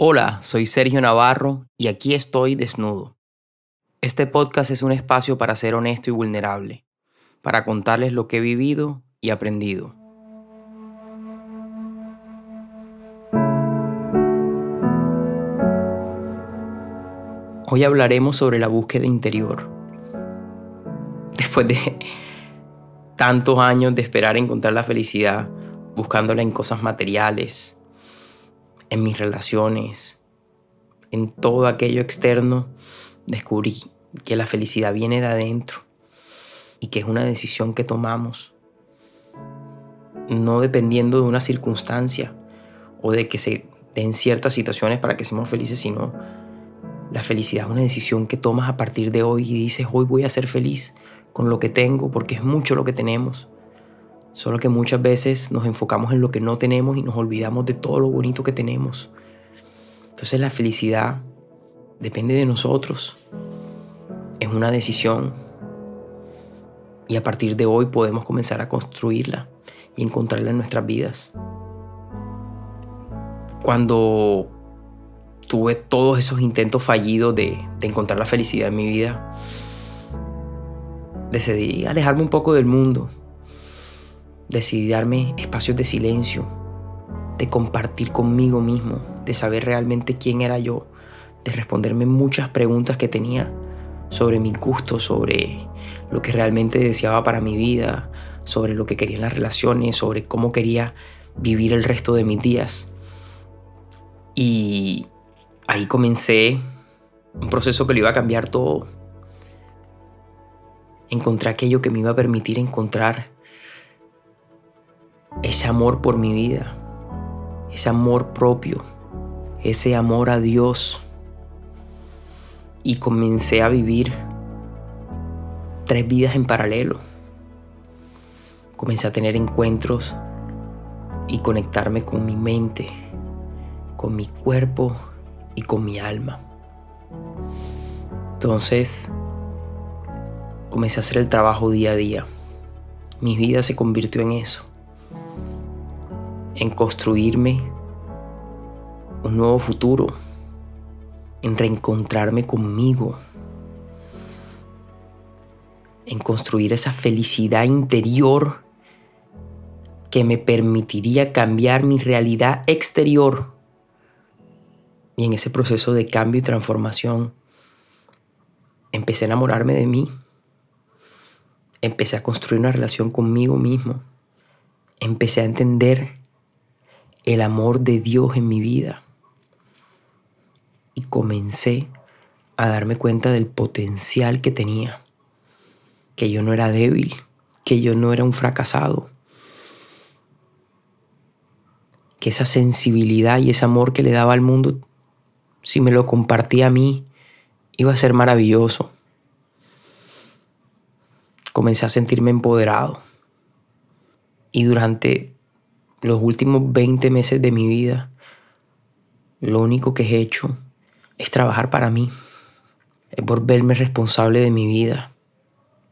Hola, soy Sergio Navarro y aquí estoy desnudo. Este podcast es un espacio para ser honesto y vulnerable, para contarles lo que he vivido y aprendido. Hoy hablaremos sobre la búsqueda interior. Después de tantos años de esperar encontrar la felicidad, buscándola en cosas materiales, en mis relaciones, en todo aquello externo, descubrí que la felicidad viene de adentro y que es una decisión que tomamos, no dependiendo de una circunstancia o de que se den ciertas situaciones para que seamos felices, sino la felicidad es una decisión que tomas a partir de hoy y dices, hoy voy a ser feliz con lo que tengo porque es mucho lo que tenemos Solo que muchas veces nos enfocamos en lo que no tenemos y nos olvidamos de todo lo bonito que tenemos. Entonces la felicidad depende de nosotros. Es una decisión. Y a partir de hoy podemos comenzar a construirla y encontrarla en nuestras vidas. Cuando tuve todos esos intentos fallidos de, de encontrar la felicidad en mi vida, decidí alejarme un poco del mundo Decidí darme espacios de silencio, de compartir conmigo mismo, de saber realmente quién era yo, de responderme muchas preguntas que tenía sobre mis gustos, sobre lo que realmente deseaba para mi vida, sobre lo que quería en las relaciones, sobre cómo quería vivir el resto de mis días. Y ahí comencé un proceso que lo iba a cambiar todo. Encontré aquello que me iba a permitir encontrar ese amor por mi vida, ese amor propio, ese amor a Dios. Y comencé a vivir tres vidas en paralelo. Comencé a tener encuentros y conectarme con mi mente, con mi cuerpo y con mi alma. Entonces, comencé a hacer el trabajo día a día. Mi vida se convirtió en eso en construirme un nuevo futuro, en reencontrarme conmigo, en construir esa felicidad interior que me permitiría cambiar mi realidad exterior. Y en ese proceso de cambio y transformación, empecé a enamorarme de mí. Empecé a construir una relación conmigo mismo. Empecé a entender el amor de Dios en mi vida. Y comencé a darme cuenta del potencial que tenía, que yo no era débil, que yo no era un fracasado, que esa sensibilidad y ese amor que le daba al mundo, si me lo compartía a mí, iba a ser maravilloso. Comencé a sentirme empoderado. Y durante los últimos 20 meses de mi vida, lo único que he hecho es trabajar para mí, es volverme responsable de mi vida,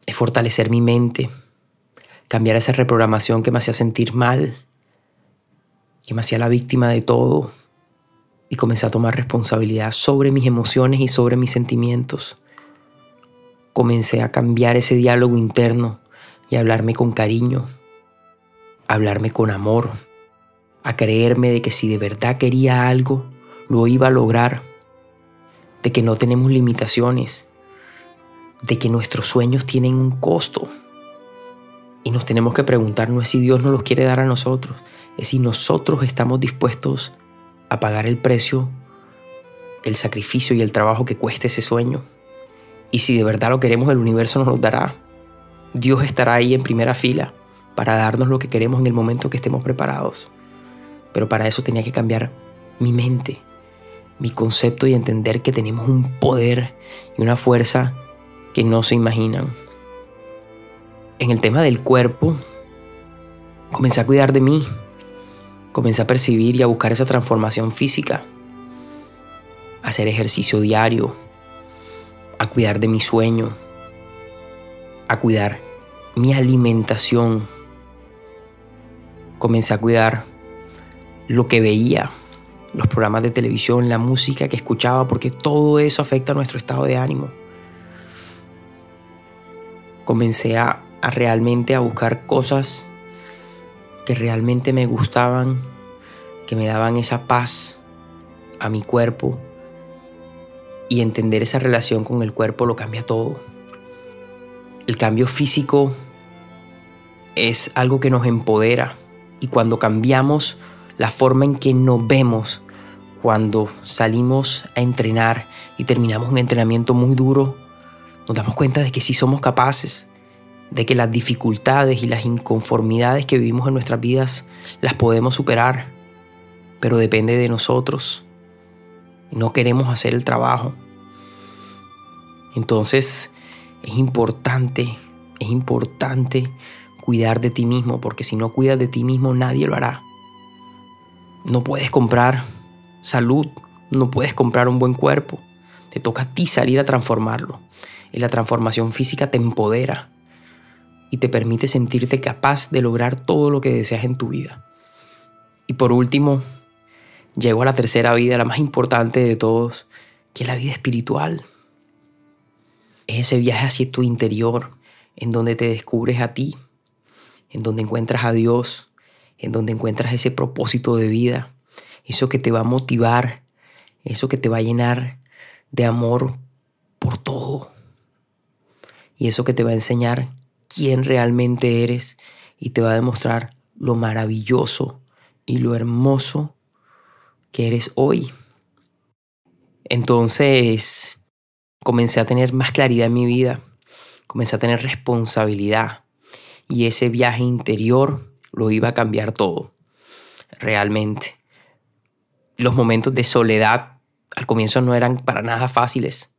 es fortalecer mi mente, cambiar esa reprogramación que me hacía sentir mal, que me hacía la víctima de todo, y comencé a tomar responsabilidad sobre mis emociones y sobre mis sentimientos. Comencé a cambiar ese diálogo interno y a hablarme con cariño, hablarme con amor, a creerme de que si de verdad quería algo, lo iba a lograr, de que no tenemos limitaciones, de que nuestros sueños tienen un costo. Y nos tenemos que preguntar no es si Dios nos los quiere dar a nosotros, es si nosotros estamos dispuestos a pagar el precio, el sacrificio y el trabajo que cueste ese sueño. Y si de verdad lo queremos, el universo nos lo dará. Dios estará ahí en primera fila para darnos lo que queremos en el momento que estemos preparados. Pero para eso tenía que cambiar mi mente, mi concepto y entender que tenemos un poder y una fuerza que no se imaginan. En el tema del cuerpo, comencé a cuidar de mí, comencé a percibir y a buscar esa transformación física, a hacer ejercicio diario, a cuidar de mi sueño, a cuidar mi alimentación, comencé a cuidar lo que veía, los programas de televisión, la música que escuchaba, porque todo eso afecta a nuestro estado de ánimo. Comencé a, a realmente a buscar cosas que realmente me gustaban, que me daban esa paz a mi cuerpo y entender esa relación con el cuerpo lo cambia todo. El cambio físico es algo que nos empodera y cuando cambiamos la forma en que nos vemos, cuando salimos a entrenar y terminamos un entrenamiento muy duro, nos damos cuenta de que sí somos capaces, de que las dificultades y las inconformidades que vivimos en nuestras vidas las podemos superar, pero depende de nosotros. No queremos hacer el trabajo. Entonces es importante, es importante cuidar de ti mismo, porque si no cuidas de ti mismo nadie lo hará. No puedes comprar salud, no puedes comprar un buen cuerpo. Te toca a ti salir a transformarlo. Y la transformación física te empodera y te permite sentirte capaz de lograr todo lo que deseas en tu vida. Y por último, llego a la tercera vida, la más importante de todos, que es la vida espiritual. Es ese viaje hacia tu interior, en donde te descubres a ti, en donde encuentras a Dios, en donde encuentras ese propósito de vida, eso que te va a motivar, eso que te va a llenar de amor por todo. Y eso que te va a enseñar quién realmente eres y te va a demostrar lo maravilloso y lo hermoso que eres hoy. Entonces comencé a tener más claridad en mi vida, comencé a tener responsabilidad y ese viaje interior lo iba a cambiar todo, realmente. Los momentos de soledad al comienzo no eran para nada fáciles.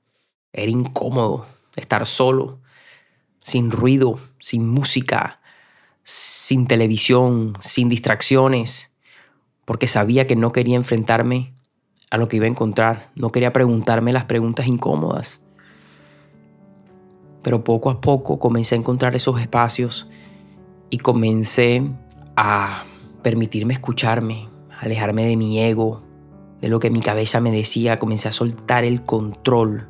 Era incómodo estar solo, sin ruido, sin música, sin televisión, sin distracciones, porque sabía que no quería enfrentarme a lo que iba a encontrar, no quería preguntarme las preguntas incómodas. Pero poco a poco comencé a encontrar esos espacios y comencé a permitirme escucharme, alejarme de mi ego, de lo que mi cabeza me decía, comencé a soltar el control.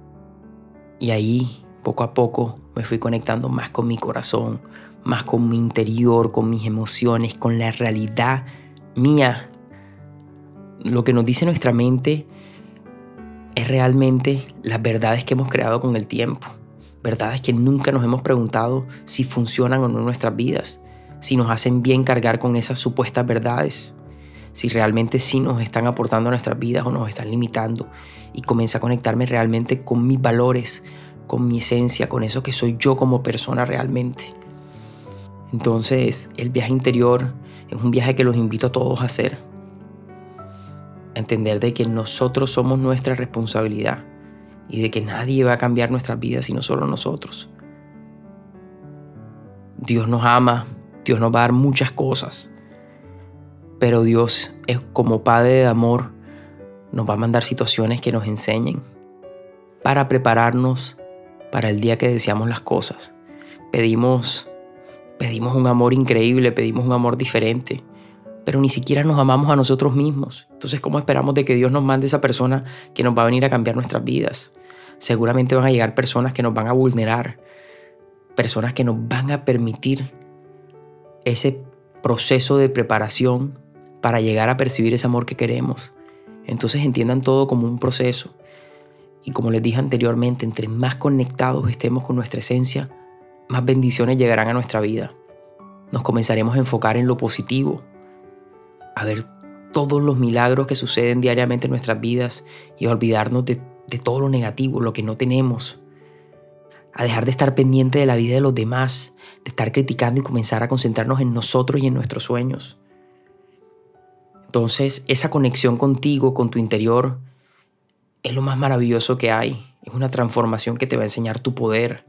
Y ahí, poco a poco, me fui conectando más con mi corazón, más con mi interior, con mis emociones, con la realidad mía. Lo que nos dice nuestra mente es realmente las verdades que hemos creado con el tiempo. Verdades que nunca nos hemos preguntado si funcionan o no nuestras vidas, si nos hacen bien cargar con esas supuestas verdades si realmente sí nos están aportando a nuestras vidas o nos están limitando. Y comencé a conectarme realmente con mis valores, con mi esencia, con eso que soy yo como persona realmente. Entonces, el viaje interior es un viaje que los invito a todos a hacer. A entender de que nosotros somos nuestra responsabilidad y de que nadie va a cambiar nuestras vidas sino solo nosotros. Dios nos ama, Dios nos va a dar muchas cosas, pero Dios como Padre de amor, nos va a mandar situaciones que nos enseñen para prepararnos para el día que deseamos las cosas. Pedimos, pedimos un amor increíble, pedimos un amor diferente, pero ni siquiera nos amamos a nosotros mismos. Entonces, ¿cómo esperamos de que Dios nos mande esa persona que nos va a venir a cambiar nuestras vidas? Seguramente van a llegar personas que nos van a vulnerar, personas que nos van a permitir ese proceso de preparación para llegar a percibir ese amor que queremos. Entonces entiendan todo como un proceso. Y como les dije anteriormente, entre más conectados estemos con nuestra esencia, más bendiciones llegarán a nuestra vida. Nos comenzaremos a enfocar en lo positivo, a ver todos los milagros que suceden diariamente en nuestras vidas y a olvidarnos de, de todo lo negativo, lo que no tenemos. A dejar de estar pendiente de la vida de los demás, de estar criticando y comenzar a concentrarnos en nosotros y en nuestros sueños. Entonces, esa conexión contigo, con tu interior, es lo más maravilloso que hay. Es una transformación que te va a enseñar tu poder,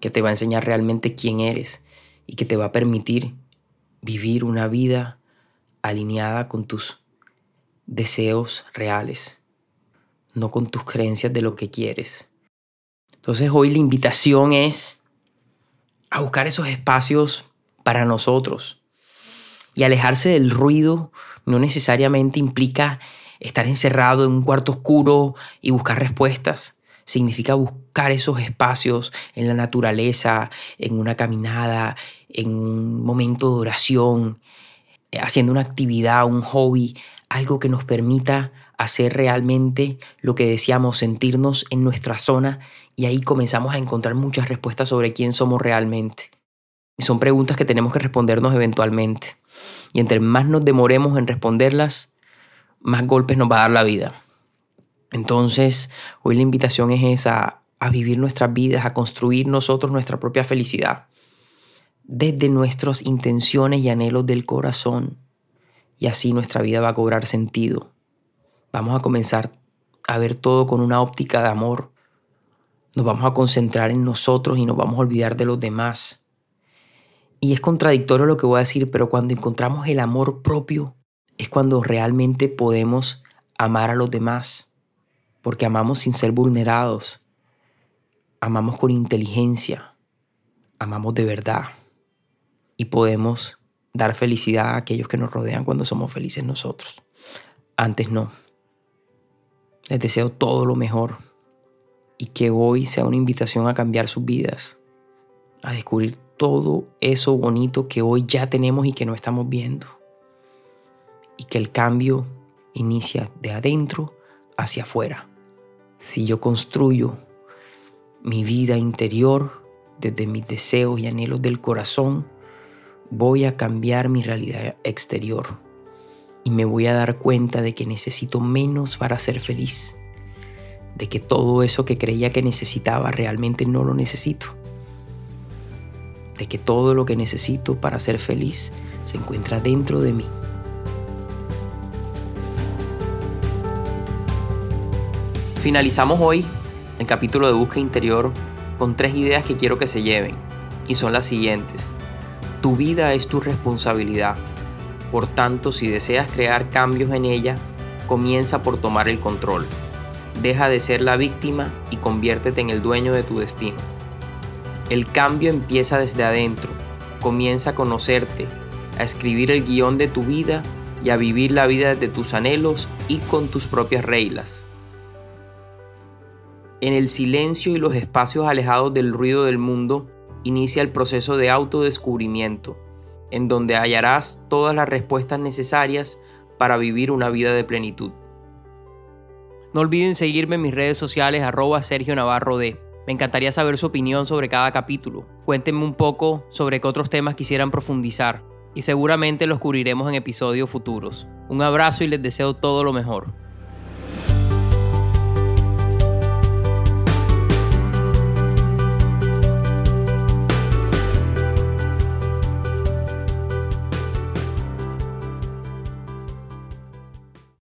que te va a enseñar realmente quién eres y que te va a permitir vivir una vida alineada con tus deseos reales, no con tus creencias de lo que quieres. Entonces hoy la invitación es a buscar esos espacios para nosotros y alejarse del ruido no necesariamente implica estar encerrado en un cuarto oscuro y buscar respuestas. Significa buscar esos espacios en la naturaleza, en una caminada, en un momento de oración, haciendo una actividad, un hobby, algo que nos permita hacer realmente lo que deseamos, sentirnos en nuestra zona y ahí comenzamos a encontrar muchas respuestas sobre quién somos realmente. Y son preguntas que tenemos que respondernos eventualmente. Y entre más nos demoremos en responderlas, más golpes nos va a dar la vida. Entonces, hoy la invitación es esa, a vivir nuestras vidas, a construir nosotros nuestra propia felicidad, desde nuestras intenciones y anhelos del corazón. Y así nuestra vida va a cobrar sentido. Vamos a comenzar a ver todo con una óptica de amor. Nos vamos a concentrar en nosotros y nos vamos a olvidar de los demás. Y es contradictorio lo que voy a decir, pero cuando encontramos el amor propio es cuando realmente podemos amar a los demás porque amamos sin ser vulnerados, amamos con inteligencia, amamos de verdad y podemos dar felicidad a aquellos que nos rodean cuando somos felices nosotros. Antes no. Les deseo todo lo mejor y que hoy sea una invitación a cambiar sus vidas, a descubrir todo eso bonito que hoy ya tenemos y que no estamos viendo. Y que el cambio inicia de adentro hacia afuera si yo construyo mi vida interior desde mis deseos y anhelos del corazón, voy a cambiar mi realidad exterior y me voy a dar cuenta de que necesito menos para ser feliz, de que todo eso que creía que necesitaba realmente no lo necesito, de que todo lo que necesito para ser feliz se encuentra dentro de mí. Finalizamos hoy el capítulo de búsqueda interior con tres ideas que quiero que se lleven y son las siguientes. Tu vida es tu responsabilidad. Por tanto, si deseas crear cambios en ella, comienza por tomar el control. Deja de ser la víctima y conviértete en el dueño de tu destino. El cambio empieza desde adentro. Comienza a conocerte, a escribir el guion de tu vida y a vivir la vida desde tus anhelos y con tus propias reglas. En el silencio y los espacios alejados del ruido del mundo inicia el proceso de autodescubrimiento, en donde hallarás todas las respuestas necesarias para vivir una vida de plenitud. No olviden seguirme en mis redes sociales arroba Sergio Navarro D. Me encantaría saber su opinión sobre cada capítulo. Cuéntenme un poco sobre qué otros temas quisieran profundizar y seguramente los cubriremos en episodios futuros. Un abrazo y les deseo todo lo mejor.